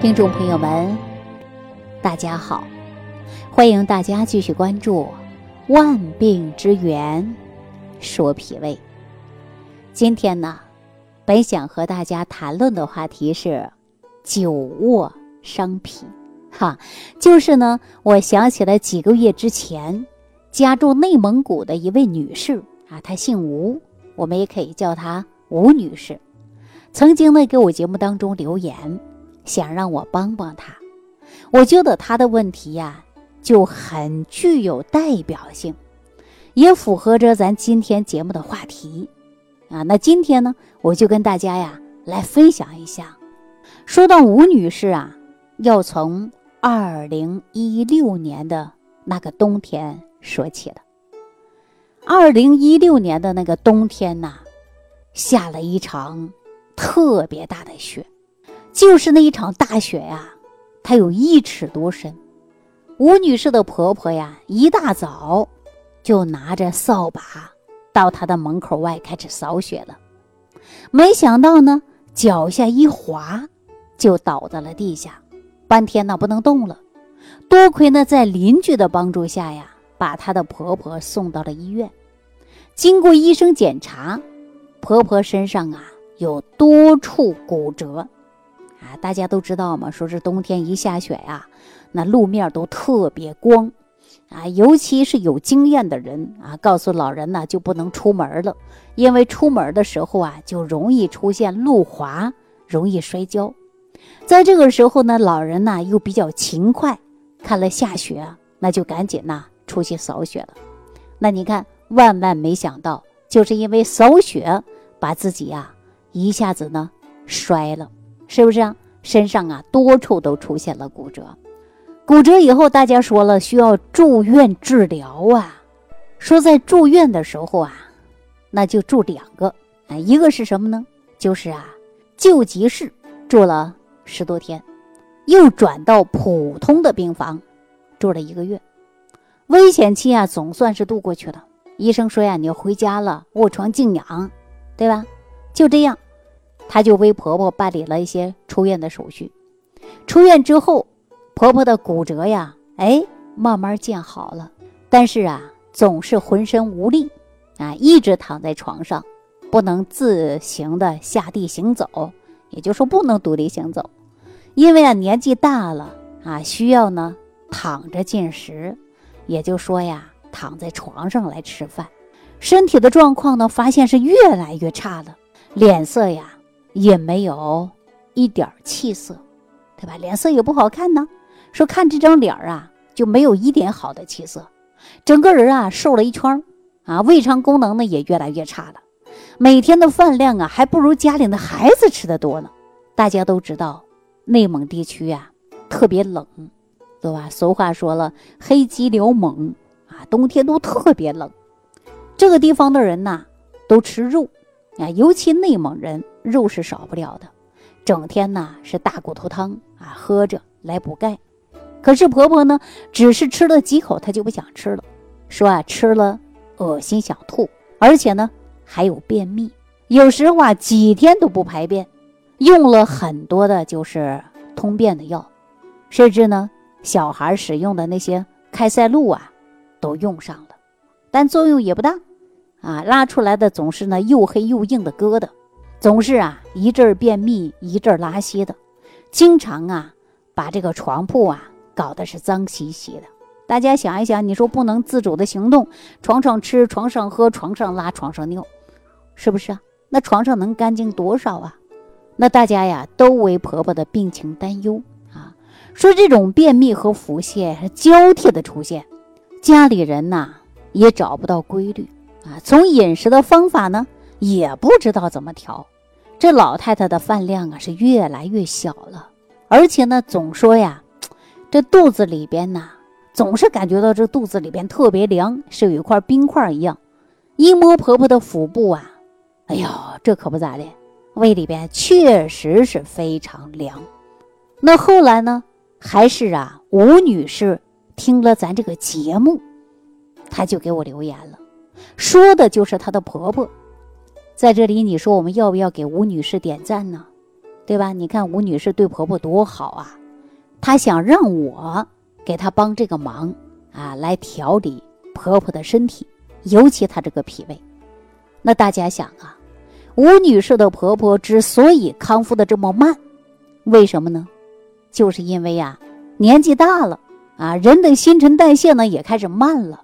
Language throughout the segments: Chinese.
听众朋友们，大家好，欢迎大家继续关注《万病之源说脾胃》。今天呢，本想和大家谈论的话题是久卧伤脾。哈，就是呢，我想起了几个月之前，家住内蒙古的一位女士啊，她姓吴，我们也可以叫她吴女士。曾经呢，给我节目当中留言，想让我帮帮她。我觉得她的问题呀，就很具有代表性，也符合着咱今天节目的话题啊。那今天呢，我就跟大家呀来分享一下。说到吴女士啊，要从二零一六年的那个冬天说起了。二零一六年的那个冬天呐，下了一场。特别大的雪，就是那一场大雪呀，它有一尺多深。吴女士的婆婆呀，一大早就拿着扫把到她的门口外开始扫雪了。没想到呢，脚下一滑，就倒在了地下，半天呢不能动了。多亏呢，在邻居的帮助下呀，把她的婆婆送到了医院。经过医生检查，婆婆身上啊。有多处骨折，大家都知道嘛，说是冬天一下雪呀，那路面都特别光，啊，尤其是有经验的人啊，告诉老人呢就不能出门了，因为出门的时候啊就容易出现路滑，容易摔跤。在这个时候呢，老人呢又比较勤快，看了下雪，那就赶紧呐出去扫雪了。那你看，万万没想到，就是因为扫雪把自己呀。一下子呢，摔了，是不是啊？身上啊多处都出现了骨折，骨折以后大家说了需要住院治疗啊。说在住院的时候啊，那就住两个啊，一个是什么呢？就是啊救急室住了十多天，又转到普通的病房住了一个月，危险期啊总算是度过去了。医生说呀，你要回家了，卧床静养，对吧？就这样，她就为婆婆办理了一些出院的手续。出院之后，婆婆的骨折呀，哎，慢慢见好了。但是啊，总是浑身无力，啊，一直躺在床上，不能自行的下地行走，也就是说不能独立行走。因为啊，年纪大了啊，需要呢躺着进食，也就说呀，躺在床上来吃饭。身体的状况呢，发现是越来越差了。脸色呀，也没有一点气色，对吧？脸色也不好看呢。说看这张脸啊，就没有一点好的气色，整个人啊瘦了一圈啊，胃肠功能呢也越来越差了。每天的饭量啊，还不如家里的孩子吃的多呢。大家都知道，内蒙地区呀特别冷，对吧？俗话说了，黑鸡撩猛啊，冬天都特别冷。这个地方的人呐，都吃肉。啊，尤其内蒙人肉是少不了的，整天呢是大骨头汤啊喝着来补钙。可是婆婆呢，只是吃了几口，她就不想吃了，说啊吃了恶心想吐，而且呢还有便秘，有时候啊几天都不排便，用了很多的就是通便的药，甚至呢小孩使用的那些开塞露啊都用上了，但作用也不大。啊，拉出来的总是呢又黑又硬的疙瘩，总是啊一阵便秘一阵拉稀的，经常啊把这个床铺啊搞得是脏兮兮的。大家想一想，你说不能自主的行动，床上吃，床上喝，床上拉，床上尿，是不是啊？那床上能干净多少啊？那大家呀都为婆婆的病情担忧啊，说这种便秘和腹泻是交替的出现，家里人呐也找不到规律。啊，从饮食的方法呢，也不知道怎么调，这老太太的饭量啊是越来越小了，而且呢，总说呀，这肚子里边呢，总是感觉到这肚子里边特别凉，是有一块冰块一样。一摸婆婆的腹部啊，哎呦，这可不咋的，胃里边确实是非常凉。那后来呢，还是啊，吴女士听了咱这个节目，她就给我留言了。说的就是她的婆婆，在这里你说我们要不要给吴女士点赞呢？对吧？你看吴女士对婆婆多好啊，她想让我给她帮这个忙啊，来调理婆婆的身体，尤其她这个脾胃。那大家想啊，吴女士的婆婆之所以康复的这么慢，为什么呢？就是因为呀，年纪大了啊，人的新陈代谢呢也开始慢了。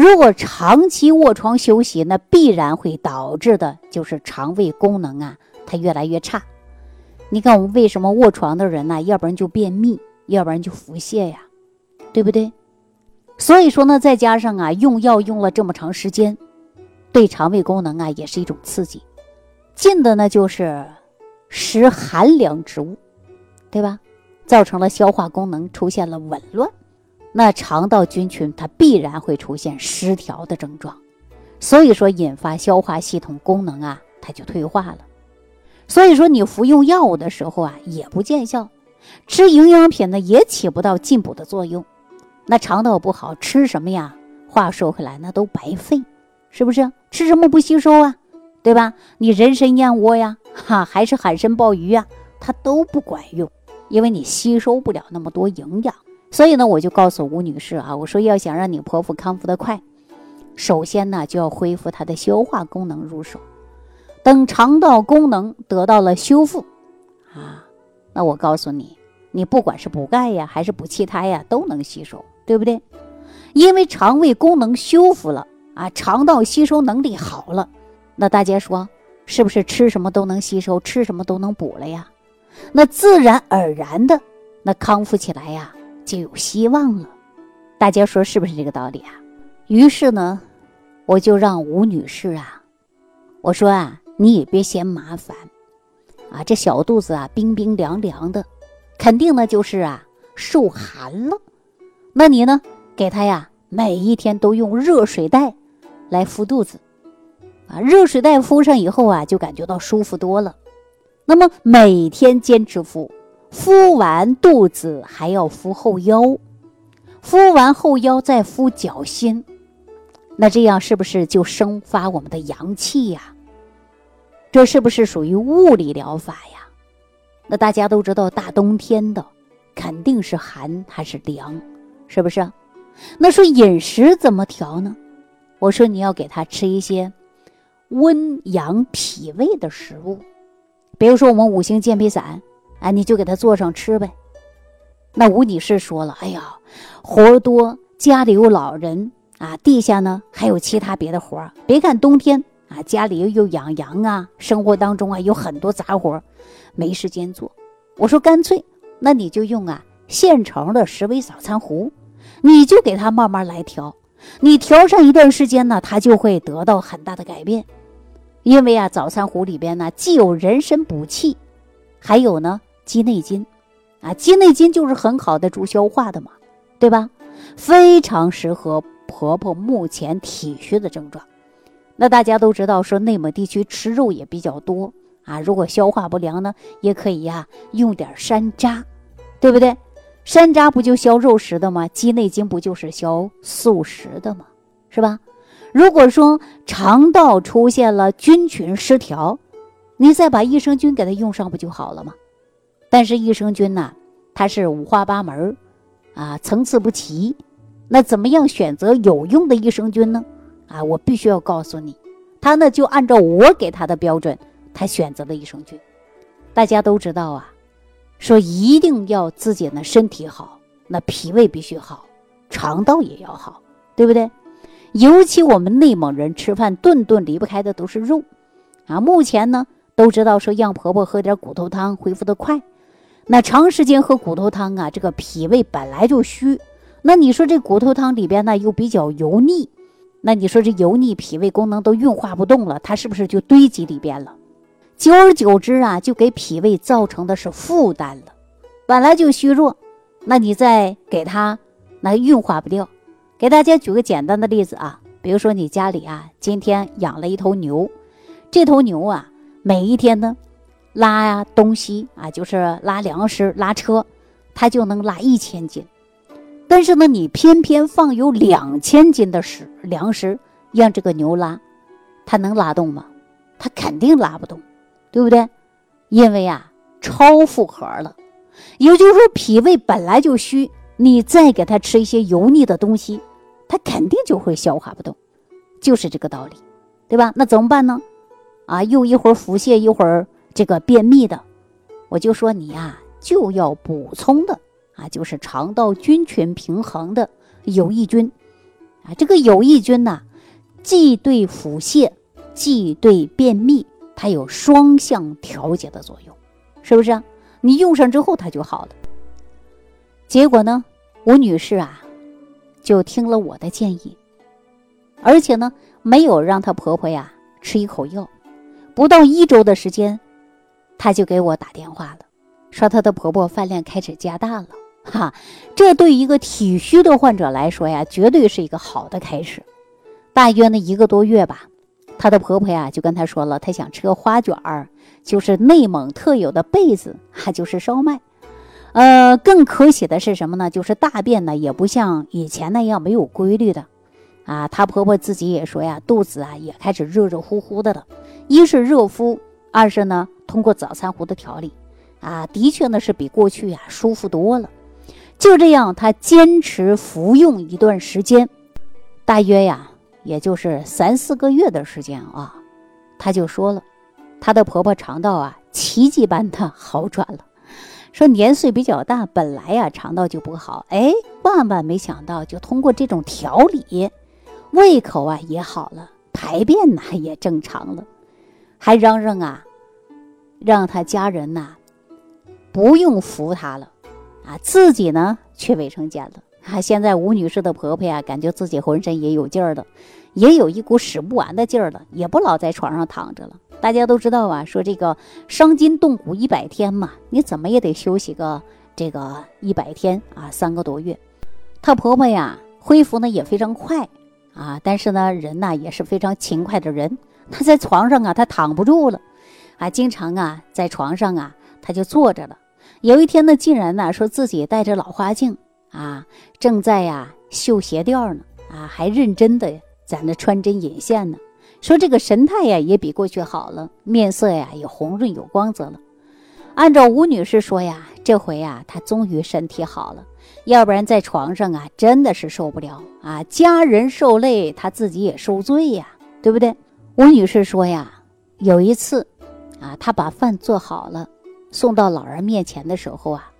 如果长期卧床休息，那必然会导致的就是肠胃功能啊，它越来越差。你看我们为什么卧床的人呢？要不然就便秘，要不然就腹泻呀，对不对？所以说呢，再加上啊，用药用了这么长时间，对肠胃功能啊也是一种刺激。进的呢就是食寒凉之物，对吧？造成了消化功能出现了紊乱。那肠道菌群它必然会出现失调的症状，所以说引发消化系统功能啊，它就退化了。所以说你服用药物的时候啊，也不见效，吃营养品呢也起不到进补的作用。那肠道不好，吃什么呀？话说回来，那都白费，是不是？吃什么不吸收啊？对吧？你人参燕窝呀，哈，还是海参鲍鱼呀，它都不管用，因为你吸收不了那么多营养。所以呢，我就告诉吴女士啊，我说要想让你婆婆康复的快，首先呢就要恢复她的消化功能入手。等肠道功能得到了修复，啊，那我告诉你，你不管是补钙呀，还是补气胎呀，都能吸收，对不对？因为肠胃功能修复了啊，肠道吸收能力好了，那大家说是不是吃什么都能吸收，吃什么都能补了呀？那自然而然的，那康复起来呀。就有希望了，大家说是不是这个道理啊？于是呢，我就让吴女士啊，我说啊，你也别嫌麻烦，啊，这小肚子啊冰冰凉凉的，肯定呢就是啊受寒了。那你呢，给她呀每一天都用热水袋来敷肚子，啊，热水袋敷上以后啊，就感觉到舒服多了。那么每天坚持敷。敷完肚子还要敷后腰，敷完后腰再敷脚心，那这样是不是就生发我们的阳气呀？这是不是属于物理疗法呀？那大家都知道，大冬天的肯定是寒还是凉，是不是？那说饮食怎么调呢？我说你要给他吃一些温阳脾胃的食物，比如说我们五行健脾散。哎，你就给他做上吃呗。那吴女士说了：“哎呀，活多，家里有老人啊，地下呢还有其他别的活儿。别看冬天啊，家里又又养羊啊，生活当中啊有很多杂活，没时间做。我说干脆，那你就用啊现成的十味早餐壶，你就给他慢慢来调。你调上一段时间呢，他就会得到很大的改变。因为啊，早餐壶里边呢既有人参补气，还有呢。”鸡内金，啊，鸡内金就是很好的助消化的嘛，对吧？非常适合婆婆目前体虚的症状。那大家都知道，说内蒙地区吃肉也比较多啊，如果消化不良呢，也可以呀，用点山楂，对不对？山楂不就消肉食的吗？鸡内金不就是消素食的吗？是吧？如果说肠道出现了菌群失调，你再把益生菌给它用上，不就好了吗？但是益生菌呢，它是五花八门啊，层次不齐。那怎么样选择有用的益生菌呢？啊，我必须要告诉你，他呢就按照我给他的标准，他选择了益生菌。大家都知道啊，说一定要自己呢身体好，那脾胃必须好，肠道也要好，对不对？尤其我们内蒙人吃饭顿顿离不开的都是肉啊。目前呢都知道说让婆婆喝点骨头汤，恢复的快。那长时间喝骨头汤啊，这个脾胃本来就虚，那你说这骨头汤里边呢又比较油腻，那你说这油腻脾胃功能都运化不动了，它是不是就堆积里边了？久而久之啊，就给脾胃造成的是负担了。本来就虚弱，那你再给它，那运化不掉。给大家举个简单的例子啊，比如说你家里啊，今天养了一头牛，这头牛啊，每一天呢。拉呀东西啊，就是拉粮食、拉车，它就能拉一千斤。但是呢，你偏偏放有两千斤的食粮食让这个牛拉，它能拉动吗？它肯定拉不动，对不对？因为啊，超负荷了。也就是说，脾胃本来就虚，你再给他吃一些油腻的东西，他肯定就会消化不动，就是这个道理，对吧？那怎么办呢？啊，又一会儿腹泻，一会儿这个便秘的，我就说你呀，就要补充的啊，就是肠道菌群平衡的有益菌啊。这个有益菌呢，既对腹泻，既对便秘，它有双向调节的作用，是不是？你用上之后，它就好了。结果呢，吴女士啊，就听了我的建议，而且呢，没有让她婆婆呀吃一口药。不到一周的时间，她就给我打电话了，说她的婆婆饭量开始加大了。哈，这对一个体虚的患者来说呀，绝对是一个好的开始。大约呢一个多月吧，她的婆婆呀就跟她说了，她想吃个花卷儿。就是内蒙特有的被子，哈就是烧麦。呃，更可喜的是什么呢？就是大便呢也不像以前那样没有规律的，啊，她婆婆自己也说呀，肚子啊也开始热热乎乎的了。一是热敷，二是呢通过早餐壶的调理，啊，的确呢是比过去呀舒服多了。就这样，她坚持服用一段时间，大约呀也就是三四个月的时间啊，她就说了。她的婆婆肠道啊，奇迹般的好转了。说年岁比较大，本来呀肠道就不好，哎，万万没想到，就通过这种调理，胃口啊也好了，排便呢也正常了，还嚷嚷啊，让他家人呐不用扶他了，啊，自己呢去卫生间了。啊，现在吴女士的婆婆呀，感觉自己浑身也有劲儿了，也有一股使不完的劲儿了，也不老在床上躺着了。大家都知道啊，说这个伤筋动骨一百天嘛，你怎么也得休息个这个一百天啊，三个多月。她婆婆呀，恢复呢也非常快啊，但是呢，人呢也是非常勤快的人。她在床上啊，她躺不住了啊，经常啊在床上啊，她就坐着了。有一天呢，竟然呢说自己戴着老花镜啊，正在呀绣鞋垫呢啊，还认真的在那穿针引线呢。说这个神态呀，也比过去好了，面色呀也红润有光泽了。按照吴女士说呀，这回呀她终于身体好了，要不然在床上啊真的是受不了啊，家人受累，她自己也受罪呀，对不对？吴女士说呀，有一次啊，他把饭做好了，送到老人面前的时候啊，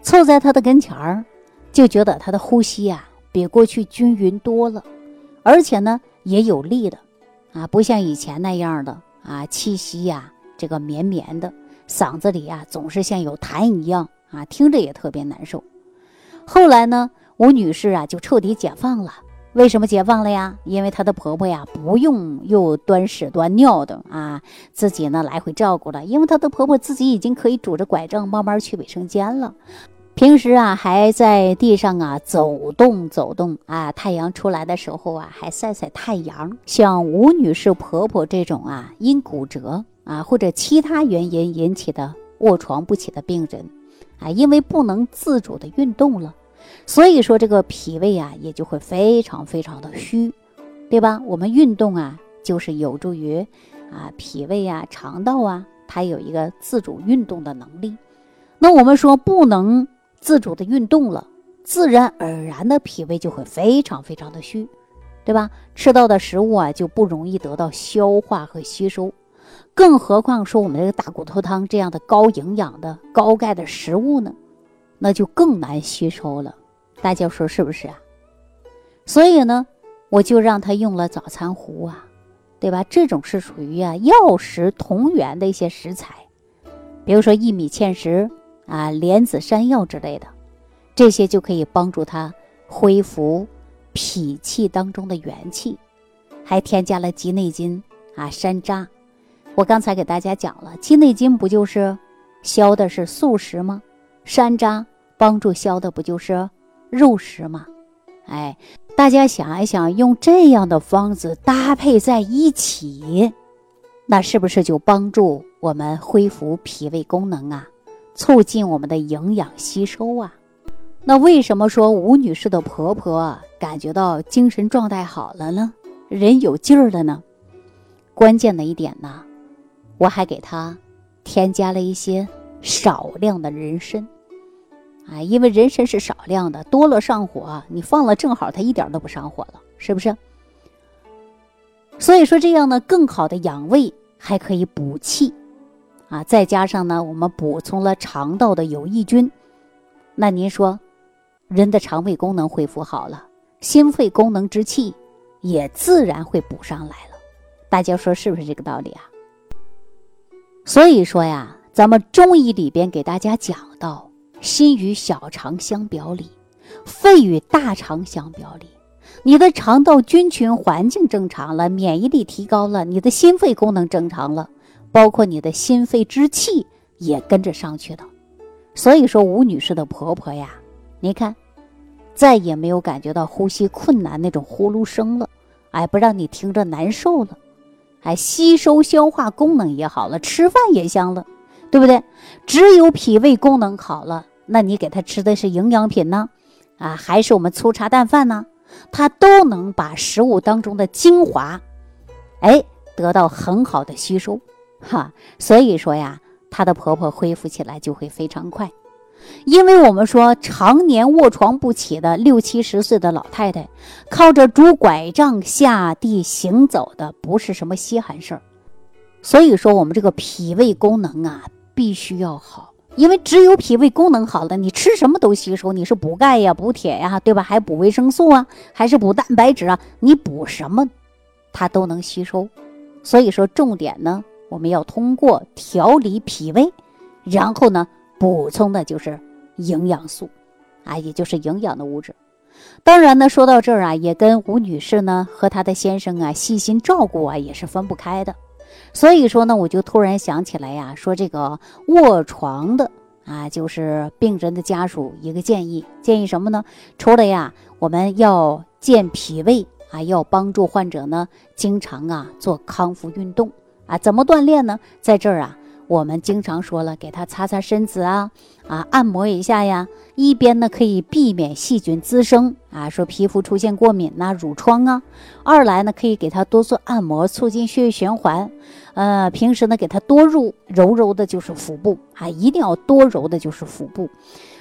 凑在他的跟前儿，就觉得他的呼吸呀比过去均匀多了，而且呢也有力的。啊，不像以前那样的啊，气息呀，这个绵绵的，嗓子里呀总是像有痰一样啊，听着也特别难受。后来呢，吴女士啊就彻底解放了。为什么解放了呀？因为她的婆婆呀不用又端屎端尿的啊，自己呢来回照顾了。因为她的婆婆自己已经可以拄着拐杖慢慢去卫生间了。平时啊，还在地上啊走动走动啊，太阳出来的时候啊，还晒晒太阳。像吴女士婆婆这种啊，因骨折啊或者其他原因引起的卧床不起的病人，啊，因为不能自主的运动了，所以说这个脾胃啊也就会非常非常的虚，对吧？我们运动啊，就是有助于啊脾胃啊肠道啊，它有一个自主运动的能力。那我们说不能。自主的运动了，自然而然的脾胃就会非常非常的虚，对吧？吃到的食物啊就不容易得到消化和吸收，更何况说我们这个大骨头汤这样的高营养的高钙的食物呢，那就更难吸收了。大家说是不是啊？所以呢，我就让他用了早餐壶啊，对吧？这种是属于啊药食同源的一些食材，比如说薏米芡实。啊，莲子山药之类的，这些就可以帮助他恢复脾气当中的元气，还添加了鸡内金啊、山楂。我刚才给大家讲了，鸡内金不就是消的是素食吗？山楂帮助消的不就是肉食嘛？哎，大家想一想，用这样的方子搭配在一起，那是不是就帮助我们恢复脾胃功能啊？促进我们的营养吸收啊，那为什么说吴女士的婆婆感觉到精神状态好了呢？人有劲儿了呢？关键的一点呢，我还给她添加了一些少量的人参。啊，因为人参是少量的，多了上火，你放了正好，它一点都不上火了，是不是？所以说这样呢，更好的养胃，还可以补气，啊，再加上呢，我们补充了肠道的有益菌，那您说，人的肠胃功能恢复好了，心肺功能之气也自然会补上来了，大家说是不是这个道理啊？所以说呀，咱们中医里边给大家讲到。心与小肠相表里，肺与大肠相表里。你的肠道菌群环境正常了，免疫力提高了，你的心肺功能正常了，包括你的心肺之气也跟着上去了。所以说，吴女士的婆婆呀，你看，再也没有感觉到呼吸困难那种呼噜声了，哎，不让你听着难受了，哎，吸收消化功能也好了，吃饭也香了。对不对？只有脾胃功能好了，那你给他吃的是营养品呢，啊，还是我们粗茶淡饭呢？他都能把食物当中的精华，哎，得到很好的吸收，哈。所以说呀，她的婆婆恢复起来就会非常快，因为我们说常年卧床不起的六七十岁的老太太，靠着拄拐杖下地行走的不是什么稀罕事儿，所以说我们这个脾胃功能啊。必须要好，因为只有脾胃功能好了，你吃什么都吸收。你是补钙呀、补铁呀，对吧？还补维生素啊，还是补蛋白质啊？你补什么，它都能吸收。所以说，重点呢，我们要通过调理脾胃，然后呢，补充的就是营养素，啊，也就是营养的物质。当然呢，说到这儿啊，也跟吴女士呢和她的先生啊细心照顾啊，也是分不开的。所以说呢，我就突然想起来呀，说这个卧床的啊，就是病人的家属一个建议，建议什么呢？除了呀，我们要健脾胃啊，要帮助患者呢，经常啊做康复运动啊，怎么锻炼呢？在这儿啊。我们经常说了，给他擦擦身子啊，啊，按摩一下呀。一边呢可以避免细菌滋生啊，说皮肤出现过敏呐、褥疮啊；二来呢可以给他多做按摩，促进血液循环。呃，平时呢给他多揉揉揉的，就是腹部啊，一定要多揉的就是腹部。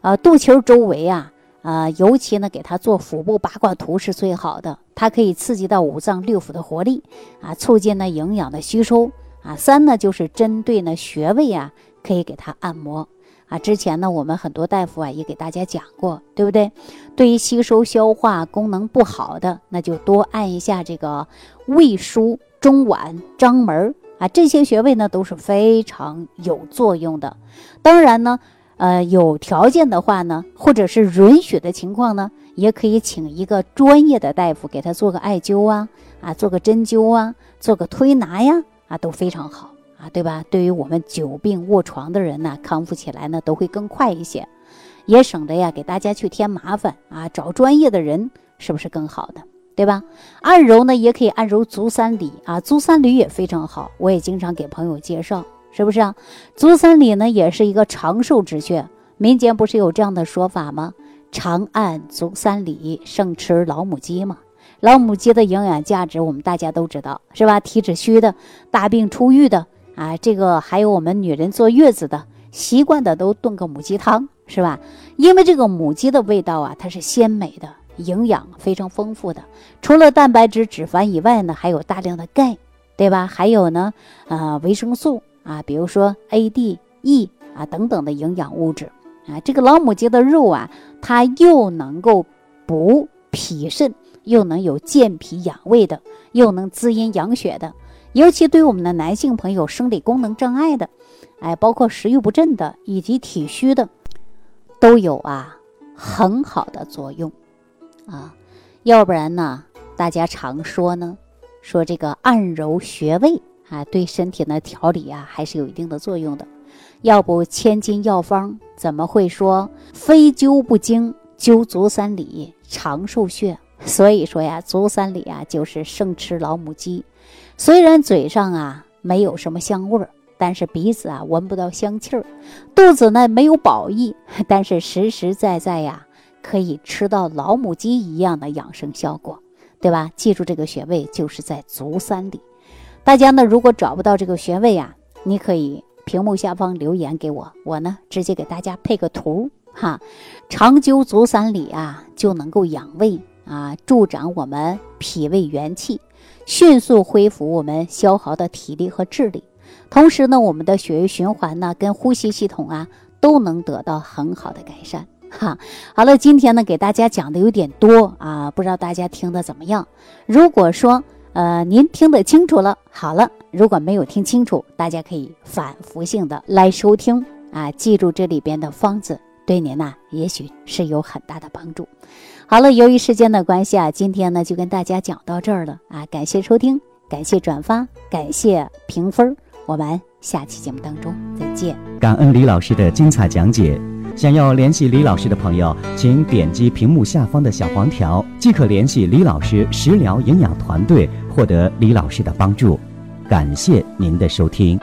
呃，肚脐周围啊，啊，尤其呢给他做腹部八卦图是最好的，它可以刺激到五脏六腑的活力啊，促进呢营养的吸收。啊，三呢就是针对呢穴位啊，可以给他按摩啊。之前呢，我们很多大夫啊也给大家讲过，对不对？对于吸收消化功能不好的，那就多按一下这个胃腧、中脘、章门啊，这些穴位呢都是非常有作用的。当然呢，呃，有条件的话呢，或者是允许的情况呢，也可以请一个专业的大夫给他做个艾灸啊，啊，做个针灸啊，做个推拿呀。啊，都非常好啊，对吧？对于我们久病卧床的人呢，康复起来呢都会更快一些，也省得呀给大家去添麻烦啊，找专业的人是不是更好的？对吧？按揉呢也可以按揉足三里啊，足三里也非常好，我也经常给朋友介绍，是不是啊？足三里呢也是一个长寿之穴，民间不是有这样的说法吗？长按足三里，胜吃老母鸡吗？老母鸡的营养价值，我们大家都知道，是吧？体质虚的、大病初愈的啊，这个还有我们女人坐月子的，习惯的都炖个母鸡汤，是吧？因为这个母鸡的味道啊，它是鲜美的，营养非常丰富的。除了蛋白质、脂肪以外呢，还有大量的钙，对吧？还有呢，呃，维生素啊，比如说 A、D、E 啊等等的营养物质啊。这个老母鸡的肉啊，它又能够补脾肾。又能有健脾养胃的，又能滋阴养血的，尤其对我们的男性朋友生理功能障碍的，哎，包括食欲不振的以及体虚的，都有啊很好的作用啊。要不然呢，大家常说呢，说这个按揉穴位啊，对身体的调理啊，还是有一定的作用的。要不千金药方怎么会说非灸不精，灸足三里长寿穴？所以说呀，足三里啊，就是生吃老母鸡。虽然嘴上啊没有什么香味儿，但是鼻子啊闻不到香气儿，肚子呢没有饱意，但是实实在在呀，可以吃到老母鸡一样的养生效果，对吧？记住这个穴位就是在足三里。大家呢如果找不到这个穴位啊，你可以屏幕下方留言给我，我呢直接给大家配个图哈。长灸足三里啊，就能够养胃啊，助长我们脾胃元气，迅速恢复我们消耗的体力和智力。同时呢，我们的血液循环呢，跟呼吸系统啊，都能得到很好的改善。哈，好了，今天呢给大家讲的有点多啊，不知道大家听的怎么样？如果说呃您听得清楚了，好了；如果没有听清楚，大家可以反复性的来收听啊，记住这里边的方子，对您呐也许是有很大的帮助。好了，由于时间的关系啊，今天呢就跟大家讲到这儿了啊，感谢收听，感谢转发，感谢评分，我们下期节目当中再见。感恩李老师的精彩讲解。想要联系李老师的朋友，请点击屏幕下方的小黄条，即可联系李老师食疗营养团队，获得李老师的帮助。感谢您的收听。